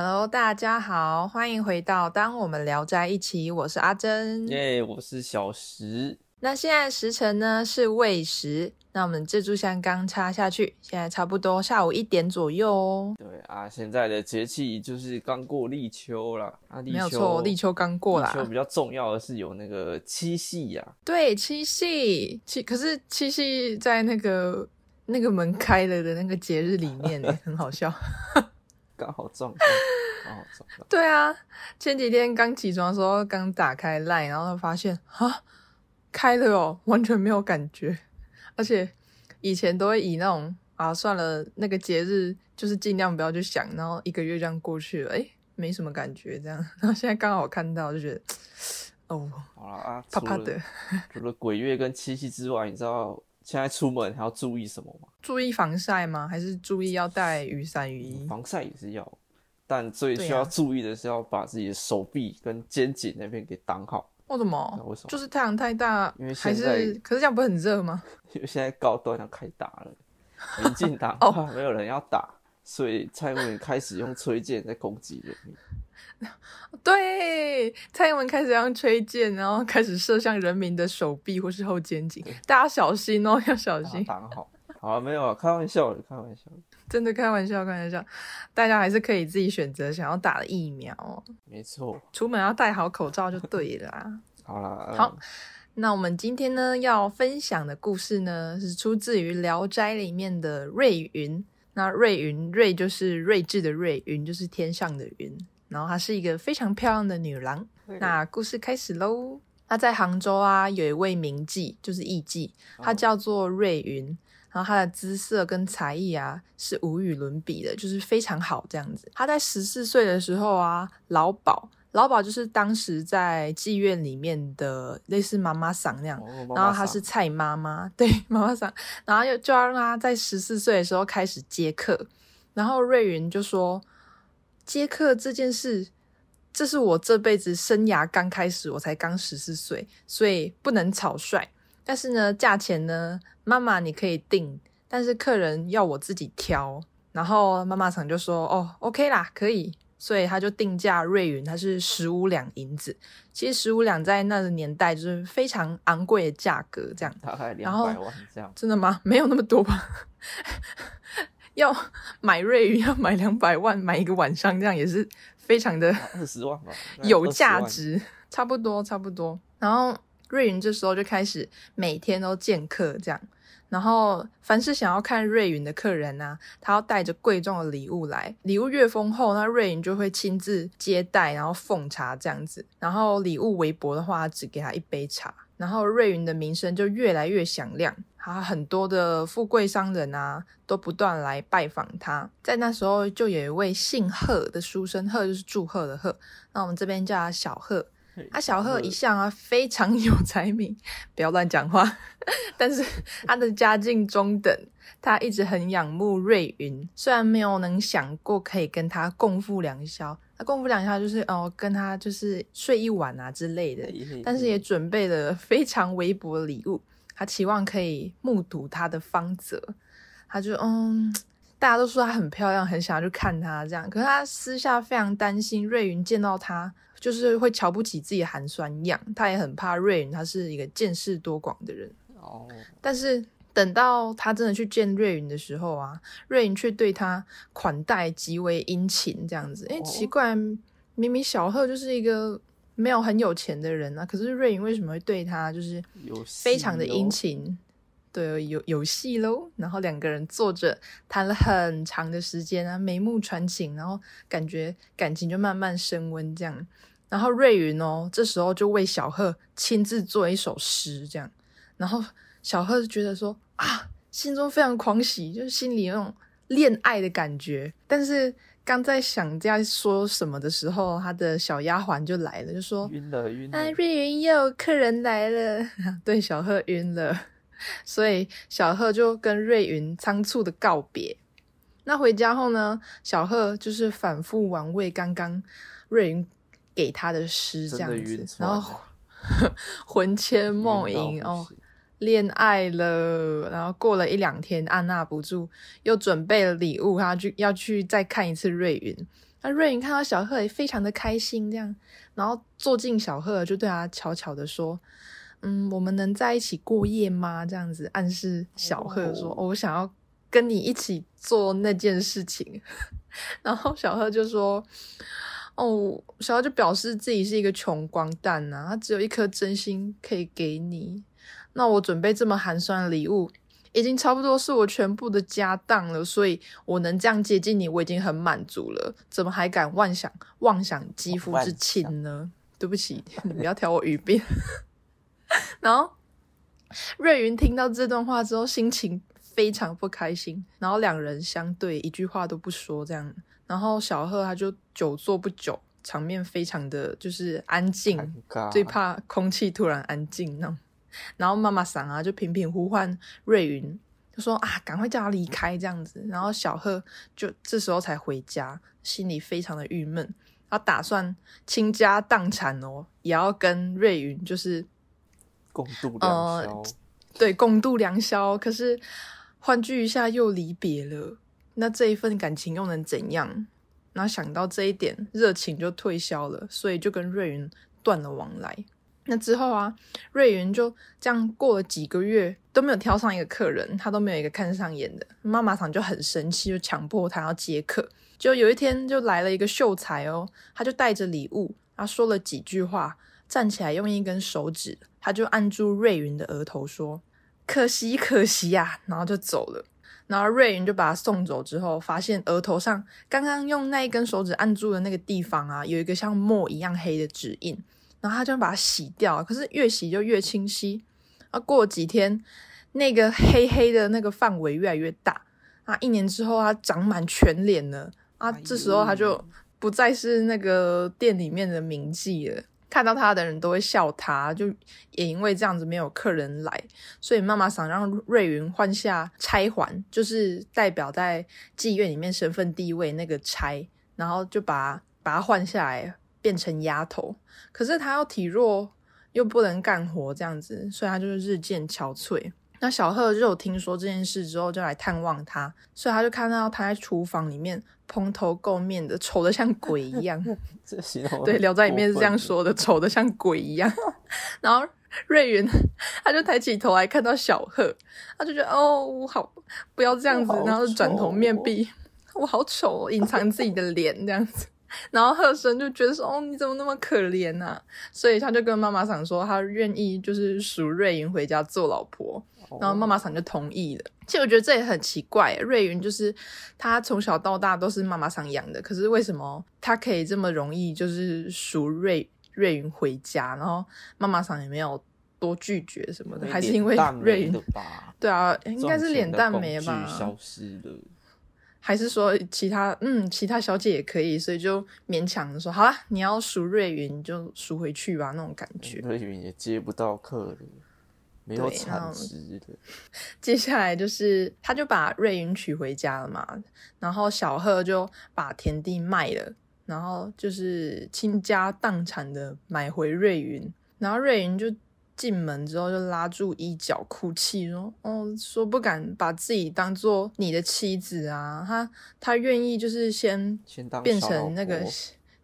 Hello，大家好，欢迎回到《当我们聊在一起》，我是阿珍。耶我是小石。那现在时辰呢是未时，那我们这炷香刚插下去，现在差不多下午一点左右哦。对啊，现在的节气就是刚过立秋了啊，立秋没有错，立秋刚过啦。立秋 比较重要的是有那个七夕呀、对，七夕七，可是七夕在那个那个门开了的那个节日里面，很好笑。刚好撞到，刚好撞到。对啊，前几天刚起床的时候，刚打开 line，然后发现啊，开了哦，完全没有感觉。而且以前都会以那种啊，算了，那个节日就是尽量不要去想，然后一个月这样过去了，哎，没什么感觉这样。然后现在刚好看到，就觉得哦，好了啊，怕怕的。除了鬼月跟七夕之外，你知道现在出门还要注意什么吗？注意防晒吗？还是注意要带雨伞、雨衣？防晒也是要，但最需要注意的是要把自己的手臂跟肩颈那边给挡好，为什么？为什么？就是太阳太大，因为还现在是可是这样不是很热吗？因为现在高端要开打了，民进党 哦怕没有人要打，所以蔡英文开始用推荐在攻击人民。对，蔡英文开始用吹箭，然后开始射向人民的手臂或是后肩颈，大家小心哦，要小心。挡好。好啊，没有啊，开玩笑的，开玩笑的。真的开玩笑，开玩笑，大家还是可以自己选择想要打的疫苗哦。没错。出门要戴好口罩就对了啊。好啦，好那我们今天呢要分享的故事呢，是出自于《聊斋》里面的瑞云。那瑞云，瑞就是睿智的瑞，云就是天上的云。然后她是一个非常漂亮的女郎。嗯那故事开始喽。那在杭州啊，有一位名妓，就是艺妓，她叫做瑞云。然后她的姿色跟才艺啊，是无与伦比的，就是非常好这样子。她在十四岁的时候啊，老鸨，老鸨就是当时在妓院里面的类似妈妈桑那样，哦然后她是蔡妈妈，对妈妈桑，然后又就要让她在十四岁的时候开始接客，然后瑞云就说，接客这件事，这是我这辈子生涯刚开始，我才刚十四岁，所以不能草率。但是呢，价钱呢，妈妈你可以定，但是客人要我自己挑。然后妈妈常就说，哦，OK 啦，可以。所以他就定价瑞云，它是十五两银子。其实十五两在那个年代就是非常昂贵的价格，这样。大概然后两百万这样。真的吗？没有那么多吧？要买瑞云要买两百万，买一个晚上，这样也是非常的二十万吧，有20万。价值，差不多差不多。然后瑞云这时候就开始每天都见客，这样。然后凡是想要看瑞云的客人啊，他要带着贵重的礼物来，礼物越丰厚，那瑞云就会亲自接待，然后奉茶这样子。然后礼物微薄的话，只给他一杯茶。然后瑞云的名声就越来越响亮，他很多的富贵商人啊，都不断来拜访他。在那时候，就有一位姓贺的书生，贺就是祝贺的贺，那我们这边叫他小贺。啊，小贺一向啊非常有才名，不要乱讲话。但是他的家境中等，他一直很仰慕瑞云，虽然没有能想过可以跟他共赴良宵，那共赴良宵就是哦跟他就是睡一晚啊之类的，但是也准备了非常微薄的礼物，他期望可以目睹他的芳泽。他就嗯，大家都说她很漂亮，很想要去看她这样。可是他私下非常担心瑞云见到他，就是会瞧不起自己寒酸样。他也很怕瑞云，他是一个见识多广的人。哦，但是等到他真的去见瑞云的时候啊，瑞云却对他款待极为殷勤，这样子。哎，哦奇怪，明明小贺就是一个没有很有钱的人啊，可是瑞云为什么会对他就是有非常的殷。勤？对，有有戏喽。然后两个人坐着谈了很长的时间啊，眉目传情，然后感觉感情就慢慢升温这样。然后瑞云哦，这时候就为小贺亲自做一首诗，这样。然后小贺就觉得说啊，心中非常狂喜，就是心里有那种恋爱的感觉。但是刚在想在说什么的时候，他的小丫鬟就来了，就说晕了晕了啊，，瑞云又有客人来了，对，小贺晕了，所以小贺就跟瑞云仓促的告别。那回家后呢，小贺就是反复玩味刚刚瑞云给他的诗，这样子。然后 魂牵梦萦哦，行恋爱了，然后过了一两天，按捺不住，又准备了礼物，他去要去再看一次瑞云。那瑞云看到小贺也非常的开心，这样，然后坐近小贺就对他悄悄的说：“嗯，我们能在一起过夜吗？”这样子暗示小贺说：“哦我想要跟你一起做那件事情。”然后小贺就说：“哦，小贺就表示自己是一个穷光蛋呐、他只有一颗真心可以给你。那我准备这么寒酸的礼物，已经差不多是我全部的家当了，所以我能这样接近你，我已经很满足了。怎么还敢妄想妄想肌肤之亲呢？对不起，你不要挑我语病。然后瑞云听到这段话之后，心情非常不开心，然后两人相对，一句话都不说，这样。然后小贺他就久坐不久，场面非常的就是安静，最怕空气突然安静那种。然后妈妈桑啊就频频呼唤瑞云，就说啊赶快叫他离开这样子。然后小贺就这时候才回家，心里非常的郁闷，他打算倾家荡产哦，也要跟瑞云就是共度良呃宵。对共度良宵。可是欢聚一下又离别了，那这一份感情又能怎样？然后想到这一点，热情就退消了，所以就跟瑞云断了往来。那之后啊，瑞云就这样过了几个月都没有挑上一个客人，他都没有一个看上眼的。妈妈桑就很生气，就强迫他要接客。就有一天就来了一个秀才哦，他就带着礼物，他说了几句话，站起来用一根手指，他就按住瑞云的额头说：“可惜可惜呀、然后就走了。然后瑞云就把他送走之后，发现额头上刚刚用那一根手指按住的那个地方啊，有一个像墨一样黑的指印。然后他就把它洗掉，可是越洗就越清晰。啊，过了几天，那个黑黑的那个范围越来越大。啊，一年之后，它长满全脸了。啊，这时候他就不再是那个店里面的名妓了。看到他的人都会笑他，就也因为这样子没有客人来，所以妈妈想让瑞云换下钗环，就是代表在妓院里面身份地位那个钗，然后就把把它换下来变成丫头。可是她又体弱又不能干活，这样子，所以她就是日渐憔悴。那小贺就有听说这件事之后，就来探望她，所以他就看到她在厨房里面蓬头垢面的，丑的像鬼一样。这形容 对，《聊斋》里面是这样说的，丑得像鬼一样。然后瑞云他就抬起头来看到小贺，他就觉得哦，我好不要这样子然后就转头面壁，我好丑、哦，隐藏自己的脸这样子。然后贺生就觉得说，哦，你怎么那么可怜呐、所以他就跟妈妈桑说，他愿意就是赎瑞云回家做老婆。哦然后妈妈桑就同意了。其实我觉得这也很奇怪，瑞云就是他从小到大都是妈妈桑养的，可是为什么他可以这么容易就是赎瑞瑞云回家，然后妈妈桑也没有多拒绝什么的，没还是因为瑞云没了吧？对啊，应该是脸蛋没吧？消失了。还是说其他嗯其他小姐也可以，所以就勉强的说好了，你要赎瑞云就赎回去吧那种感觉。瑞云也接不到客人，没有。接下来就是，他就把瑞云娶回家了嘛，然后小贺就把田地卖了，然后就是倾家荡产的买回瑞云，然后瑞云就进门之后就拉住衣角哭泣说：“哦，说不敢把自己当做你的妻子啊，他他愿意就是先变先当小成那个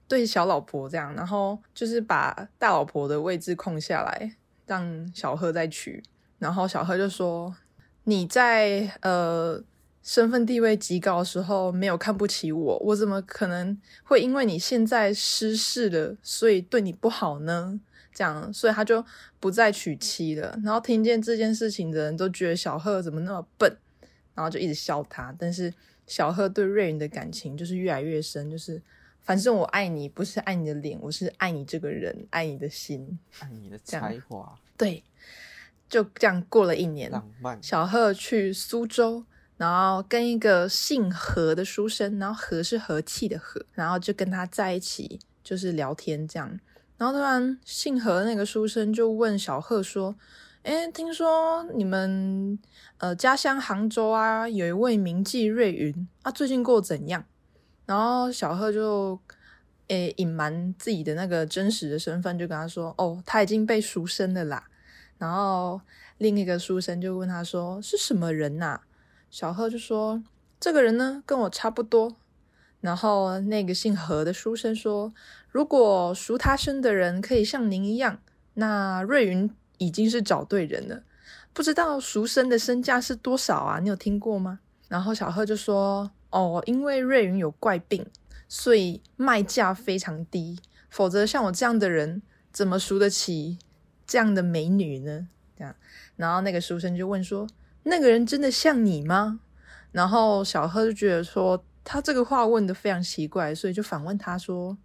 对小老婆这样，然后就是把大老婆的位置空下来，让小贺再娶。然后小贺就说：“你在呃身份地位极高的时候没有看不起我，我怎么可能会因为你现在失势了，所以对你不好呢？”这样，所以他就不再娶妻了。然后听见这件事情的人都觉得小贺怎么那么笨，然后就一直笑他。但是小贺对瑞云的感情就是越来越深，就是反正我爱你，不是爱你的脸，我是爱你这个人，爱你的心。爱你的才华对，就这样过了一年。浪漫，小贺去苏州，然后跟一个姓何的书生，然后和是和气的和，然后就跟他在一起，就是聊天这样。然后突然，姓何那个书生就问小贺说：“哎，听说你们呃家乡杭州啊，有一位名妓瑞云啊，最近过怎样？”然后小贺就诶隐瞒自己的那个真实的身份，就跟他说：“哦，他已经被赎身了啦。”然后另一个书生就问他说：“是什么人呐、小贺就说：“这个人呢，跟我差不多。”然后那个姓何的书生说：“如果赎他生的人可以像您一样，那瑞云已经是找对人了。不知道赎生的身价是多少啊？你有听过吗？”然后小贺就说：“哦，因为瑞云有怪病，所以卖价非常低。否则像我这样的人，怎么赎得起这样的美女呢？”这样，然后那个书生就问说：“那个人真的像你吗？”然后小贺就觉得说。他这个话问的非常奇怪，所以就反问他说：“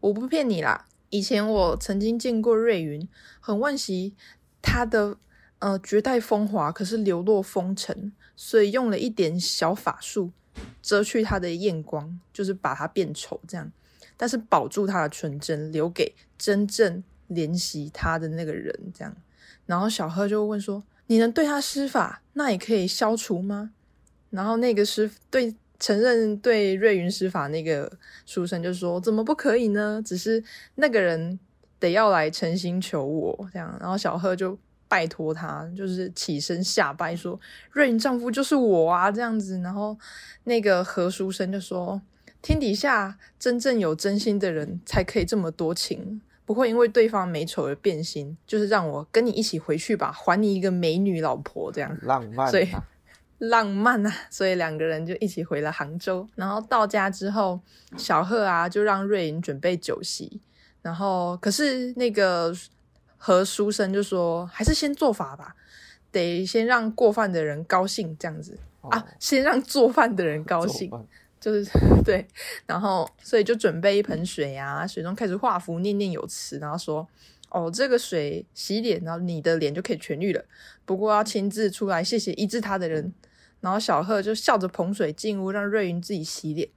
我不骗你啦，以前我曾经见过瑞云，很惋惜他的呃绝代风华，可是流落风尘，所以用了一点小法术遮去他的艳光，就是把他变丑这样，但是保住他的纯真，留给真正怜惜他的那个人这样。然后小贺就问说：你能对他施法，那也可以消除吗？然后那个师对。”承认对瑞云施法那个书生就说：“怎么不可以呢？只是那个人得要来诚心求我这样。”然后小贺就拜托他，就是起身下拜说：“瑞云丈夫就是我啊！”这样子。然后那个何书生就说：“天底下真正有真心的人才可以这么多情，不会因为对方美丑而变心。就是让我跟你一起回去吧，还你一个美女老婆这样浪漫。”所以。浪漫啊，所以两个人就一起回了杭州。然后到家之后，小贺啊就让瑞云准备酒席。然后可是那个何书生就说，还是先做法吧，得先让过饭的人高兴，这样子啊，先让做饭的人高兴，就是 对。然后所以就准备一盆水啊，水中开始画符，念念有词，然后说。哦，这个水洗脸，然后你的脸就可以痊愈了。不过要亲自出来谢谢医治他的人。然后小贺就笑着捧水进屋，让瑞云自己洗脸。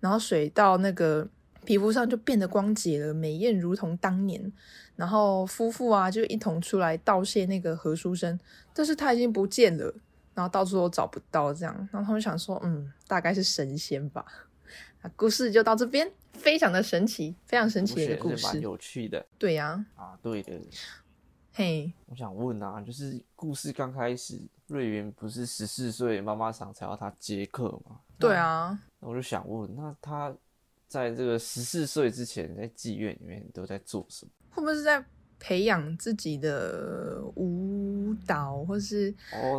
然后水到那个皮肤上就变得光洁了，美艳如同当年。然后夫妇啊就一同出来道谢那个何书生，但是他已经不见了，然后到处都找不到，这样。然后他们想说，嗯，大概是神仙吧。故事就到这边，非常的神奇，非常神奇的故事，蛮有趣的。对呀，啊，对的。嘿，我想问啊，就是故事刚开始，瑞云不是十四岁妈妈桑才要他接客吗？对啊，那我就想问，那他在这个十四岁之前，在妓院里面都在做什么？会不会是在培养自己的舞蹈，或是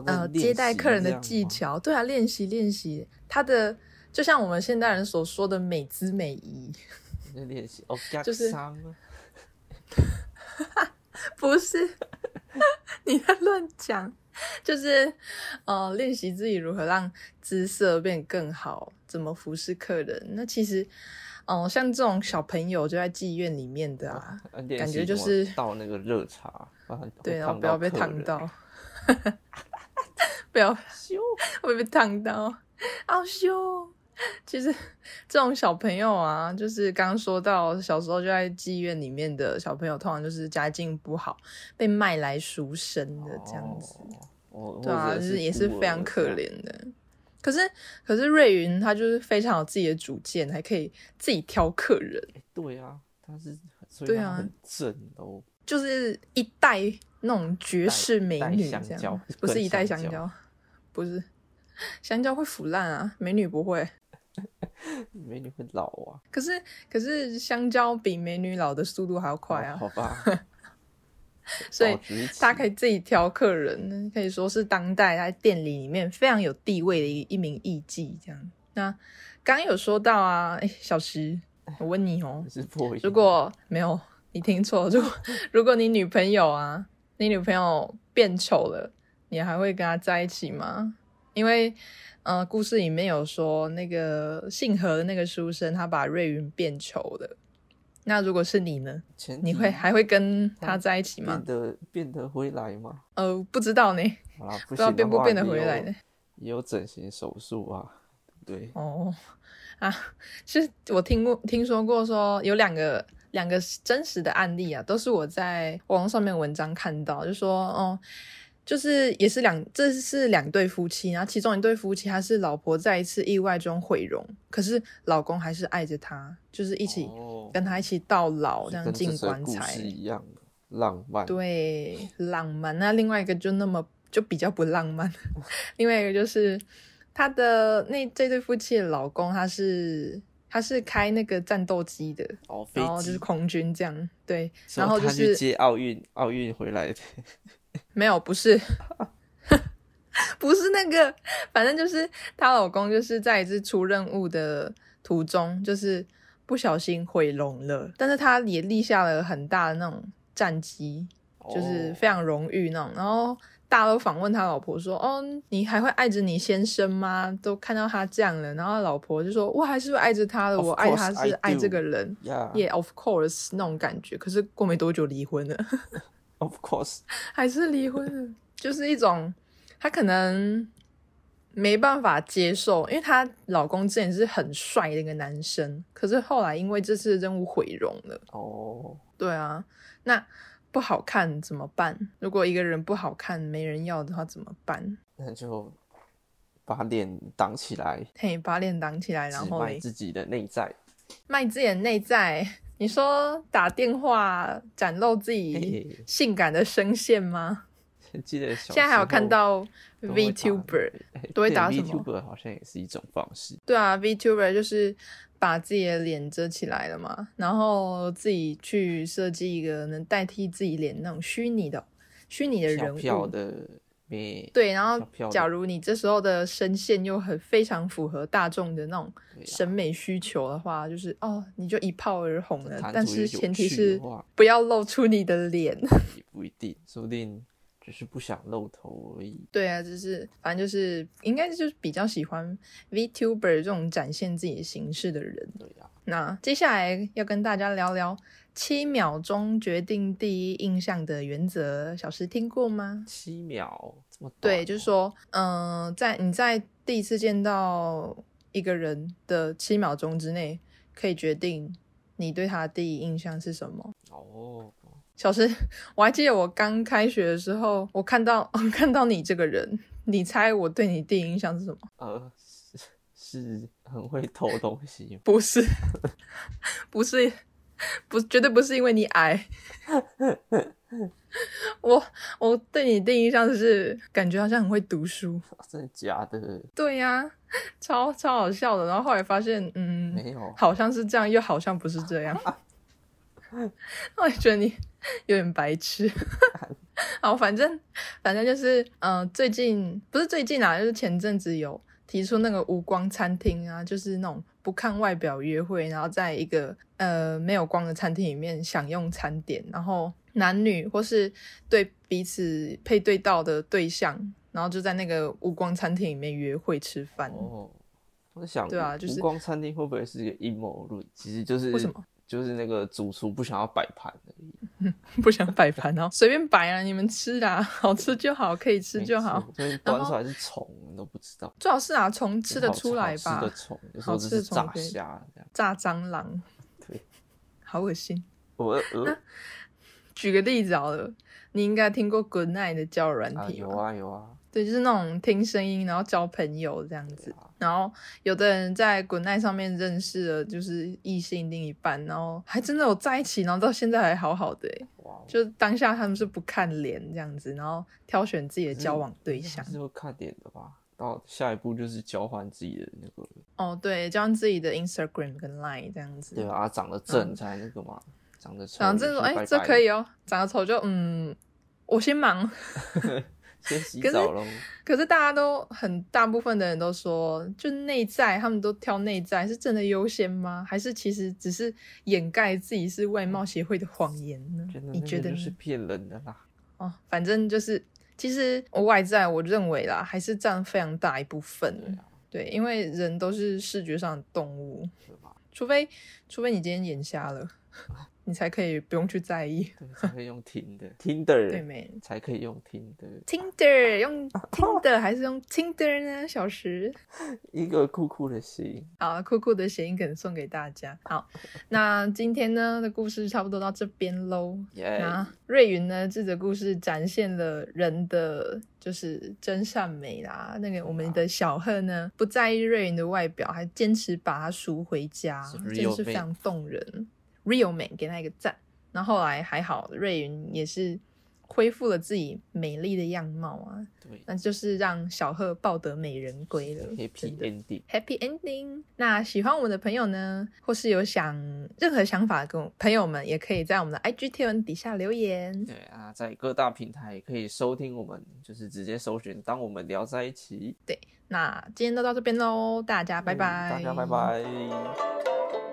呃接待客人的技巧？对啊，练习练习他的。就像我们现代人所说的美姿美仪，在练习 哦，就是 不是 你在乱讲，就是呃练习自己如何让姿色变更好，怎么服侍客人。那其实，哦，像这种小朋友就在妓院里面的啊，感觉就是倒那个热茶，对，然后不要 被烫到，不要羞，会被烫到，好羞。其 实这种小朋友啊，就是刚刚说到小时候就在妓院里面的小朋友，通常就是家境不好，被卖来赎身的这样子。哦，对啊，就是也是非常可怜的。可是，可是瑞云他就是非常有自己的主见，还可以自己挑客人。对啊，他是对啊，很正哦，就是一代那种绝世美女这样，不是一代香蕉，不是香蕉会腐烂啊，美女不会。美女会老啊，可是可是香蕉比美女老的速度还要快啊，好吧。所以大家可以自己挑客人，可以说是当代在店里里面非常有地位的一一名艺妓。这样，那刚刚有说到啊，哎，小石，我问你哦，如果没有你听错，如果 如果你女朋友啊，你女朋友变丑了，你还会跟她在一起吗？因为。呃，故事里面有说，那个姓何的那个书生，他把瑞云变丑了。那如果是你呢？你会还会跟他在一起吗？变得变得回来吗？呃，不知道呢。不知道变不变得回来呢？也有整形手术啊，对。哦，啊，其实我听过听说过，说有两个两个真实的案例啊，都是我在网络上面文章看到，就说，哦。就是也是两，这是两对夫妻，然后其中一对夫妻，他是老婆在一次意外中毁容，可是老公还是爱着她，就是一起跟他一起到老，这样进棺材一样的浪漫。对，浪漫。那另外一个就那么就比较不浪漫，另外一个就是他的那这对夫妻的老公，他是他是开那个战斗机的，哦，飞然后就是，空军这样，对，然后就是接奥运，奥运回来的，没有，不是，不是那个，反正就是她老公就是在一次出任务的途中，就是不小心毁容了，但是他也立下了很大的那种战绩，就是哦非常荣誉那种。然后大家都访问他老婆说：“哦，你还会爱着你先生吗？”都看到他这样了，然后老婆就说：“我还是会爱着他的，我爱他是爱这个人。”呀 Yeah, of course 那种感觉。可是过没多久离婚了。，of course，还是离婚了，就是一种她可能没办法接受，因为她老公之前是很帅的一个男生，可是后来因为这次任务毁容了。哦，对啊，那不好看怎么办？如果一个人不好看，没人要的话怎么办？那就把脸挡起来，嘿，把脸挡起来，然只后，卖自己的内在。卖自己的内在。你说打电话展露自己性感的声线吗？记得现在还有看到都会打 VTuber，哎都会打什么 VTuber 好像也是一种方式。对啊，VTuber 就是把自己的脸遮起来了嘛，然后自己去设计一个能代替自己脸那种虚拟的虚拟的人物。对，然后假如你这时候的声线又很非常符合大众的那种审美需求的话，就是哦，你就一炮而红了。但是前提是不要露出你的脸。也不一定，说不定只是不想露头而已。对啊，就是反正就是应该就是比较喜欢 VTuber 这种展现自己形式的人。对呀、那接下来要跟大家聊聊七秒钟决定第一印象的原则，小石听过吗？七秒这么短对，哦就是说，嗯、在你在第一次见到一个人的七秒钟之内，可以决定你对他的第一印象是什么。哦，小石，我还记得我刚开学的时候，我看到 看到你这个人，你猜我对你第一印象是什么？呃，是是很会偷东西，不是，不是，不，绝对不是因为你矮。我我对你第一印象是感觉好像很会读书。真的假的？对呀、超超好笑的。然后后来发现，嗯，没有，好像是这样，又好像不是这样。我也觉得你有点白痴。好，反正反正就是，嗯、最近不是最近啊，就是前阵子有提出那个无光餐厅啊，就是那种不看外表约会，然后在一个呃没有光的餐厅里面享用餐点，然后男女或是对彼此配对到的对象，然后就在那个无光餐厅里面约会吃饭。哦，我在想，对啊就是无光餐厅会不会是一个阴谋论？其实就是为什么？就是那个主厨不想要摆盘而已，不想摆盘，然后随便摆啊，你们吃啦，好吃就好，可以吃就好。所以。端出来是虫，你都不知道，最好是啊，虫吃得出来吧好吃的？虫，有时好吃候是炸虾这样。炸蟑螂，对，好恶心。我呃举个例子好了，你应该听过 Good Night 的交友软啊体吧？有啊有啊，对，就是那种听声音然后交朋友这样子。啊然后有的人在 Good Night 上面认识了就是异性另一半，然后还真的有在一起，然后到现在还好好的欸。哇哦，就当下他们是不看脸这样子，然后挑选自己的交往对象还。是会看脸的吧？到下一步就是交换自己的那个，哦，对，交换自己的 Instagram 跟 Line 这样子。对啊，长得正才那个嘛，长得丑长得这种，哎、这可以哦。长得丑就嗯，我先忙。先洗澡喽。可是大家都很大部分的人都说，就内在，他们都挑内在，是真的优先吗？还是其实只是掩盖自己是外貌协会的谎言呢？你觉得是？骗人的啦。哦，反正就是，其实外在，我认为啦，还是占非常大一部分。对啊，对，因为人都是视觉上的动物，除非除非你今天眼瞎了，你才可以不用去在意。对，才可以用听的 对，Tinder 没才可以用听的，？Tinder 用 Tinder 还是用 Tinder 呢？小时 一个酷酷的心。好，酷酷的谐音梗送给大家。好，那今天呢的故事差不多到这边喽。耶、那瑞云呢，这则故事展现了人的就是真善美啦。那个我们的小贺呢，不在意瑞云的外表，还坚持把她赎回家，是真是非常动人。Real man，给他一个赞。那后后来还好，瑞云也是恢复了自己美丽的样貌啊，对那就是让小贺抱得美人归了，Happy Ending。Happy ending。那喜欢我们的朋友呢，或是有想任何想法跟我朋友们，也可以在我们的 IG 贴文底下留言。对啊，在各大平台可以收听我们，就是直接搜寻“当我们聊在一起”。对那今天就到这边喽，大家拜拜，嗯大家拜拜。